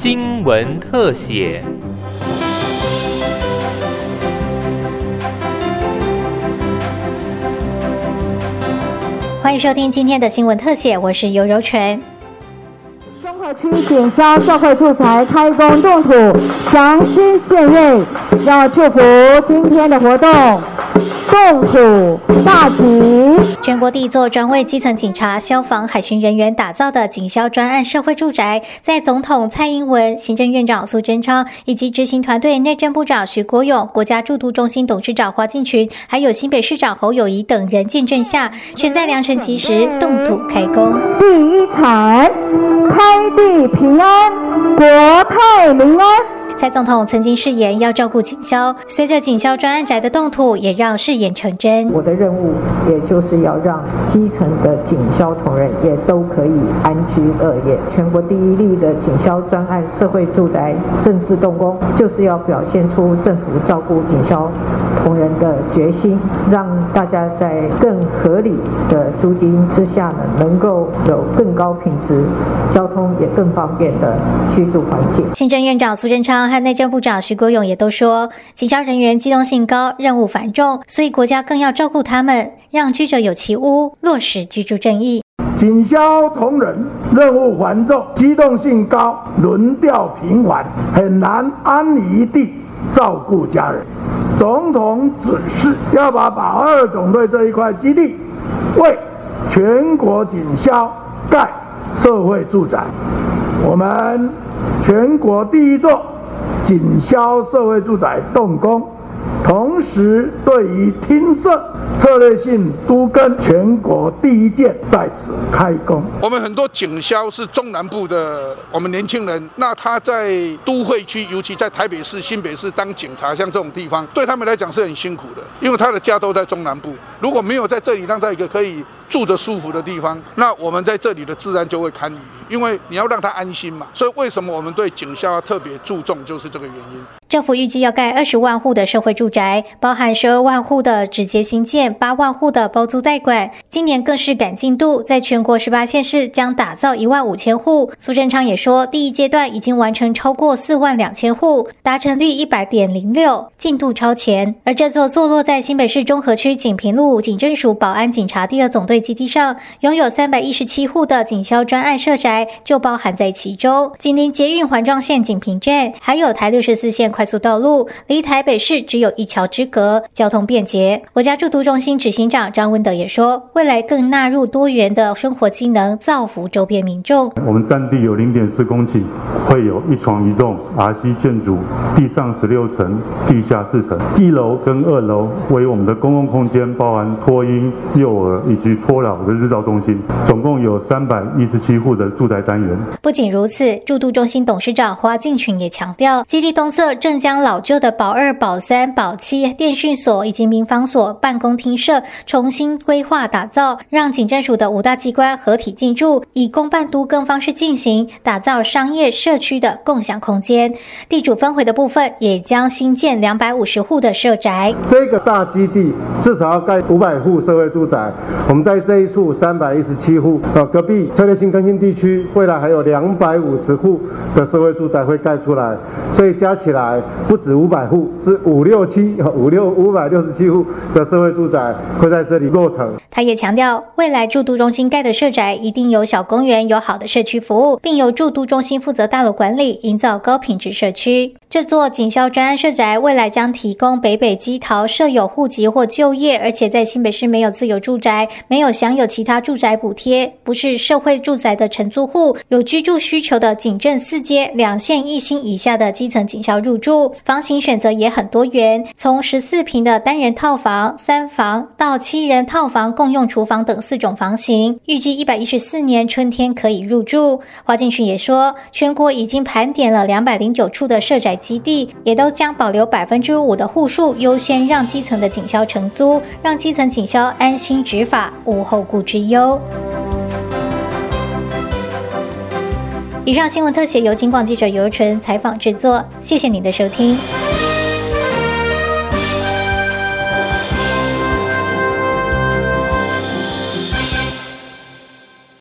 新闻特写。欢迎收听今天的新闻特写，我是尤柔纯。中和区检销社会住宅开工动土，详细现验，要祝福今天的活动。动土大吉！全国第一座专为基层警察、消防、海巡人员打造的警消专案社会住宅，在总统蔡英文、行政院长苏贞昌以及执行团队内政部长徐国勇、国家驻都中心董事长华进群，还有新北市长侯友谊等人见证下，选在良辰吉时动土开工。第一彩，开地平安，国泰民安。蔡总统曾经誓言要照顾警消，随着警消专案宅的动土，也让誓言成真。我的任务，也就是要让基层的警消同仁也都可以安居乐业。全国第一例的警消专案社会住宅正式动工，就是要表现出政府照顾警消同仁的决心，让大家在更合理的租金之下呢，能够有更高品质、交通也更方便的居住环境。行政院长苏贞昌。和内政部长徐国勇也都说，警消人员机动性高，任务繁重，所以国家更要照顾他们，让居者有其屋，落实居住正义。警消同仁任务繁重，机动性高，轮调频繁，很难安离地照顾家人。总统指示要把保二总队这一块基地，为全国警消盖社会住宅。我们全国第一座。警消社会住宅动工，同时对于听社策略性都跟全国第一件在此开工。我们很多警消是中南部的，我们年轻人，那他在都会区，尤其在台北市、新北市当警察，像这种地方，对他们来讲是很辛苦的，因为他的家都在中南部。如果没有在这里让他一个可以住得舒服的地方，那我们在这里的治安就会堪虞。因为你要让他安心嘛，所以为什么我们对警校特别注重，就是这个原因。政府预计要盖二十万户的社会住宅，包含十二万户的直接新建，八万户的包租代管。今年更是赶进度，在全国十八县市将打造一万五千户。苏贞昌也说，第一阶段已经完成超过四万两千户，达成率一百点零六，进度超前。而这座坐落在新北市中和区锦屏路警政署保安警察第二总队基地上，拥有三百一十七户的警消专案社宅，就包含在其中。紧邻捷运环状线锦屏站，还有台六十四线。快速道路离台北市只有一桥之隔，交通便捷。国家驻都中心执行长张文德也说，未来更纳入多元的生活机能，造福周边民众。我们占地有零点四公顷，会有一床一栋 RC 建筑，地上十六层，地下四层，一楼跟二楼为我们的公共空间，包含托婴、幼儿以及托老的日照中心，总共有三百一十七户的住宅单元。不仅如此，住都中心董事长花进群也强调，基地东侧。正将老旧的保二、保三、保七电讯所以及民防所、办公厅舍重新规划打造，让警政署的五大机关合体进驻，以公办都更方式进行，打造商业社区的共享空间。地主分回的部分也将新建两百五十户的社宅。这个大基地至少要盖五百户社会住宅。我们在这一处三百一十七户，呃，隔壁策略性更新地区未来还有两百五十户的社会住宅会盖出来，所以加起来。不止五百户，是五六七五六五百六十七户的社会住宅会在这里落成。他也强调，未来驻都中心盖的社宅一定有小公园，有好的社区服务，并由驻都中心负责大楼管理，营造高品质社区。这座警校专案社宅未来将提供北北基桃设有户籍或就业，而且在新北市没有自有住宅，没有享有其他住宅补贴，不是社会住宅的承租户，有居住需求的警镇四街两线一星以下的基层警校入住，房型选择也很多元，从十四平的单人套房、三房到七人套房共用厨房等四种房型，预计一百一十四年春天可以入住。华进群也说，全国已经盘点了两百零九处的社宅。基地也都将保留百分之五的户数，优先让基层的警消承租，让基层警消安心执法，无后顾之忧。以上新闻特写由金广记者尤淳采访制作，谢谢您的收听。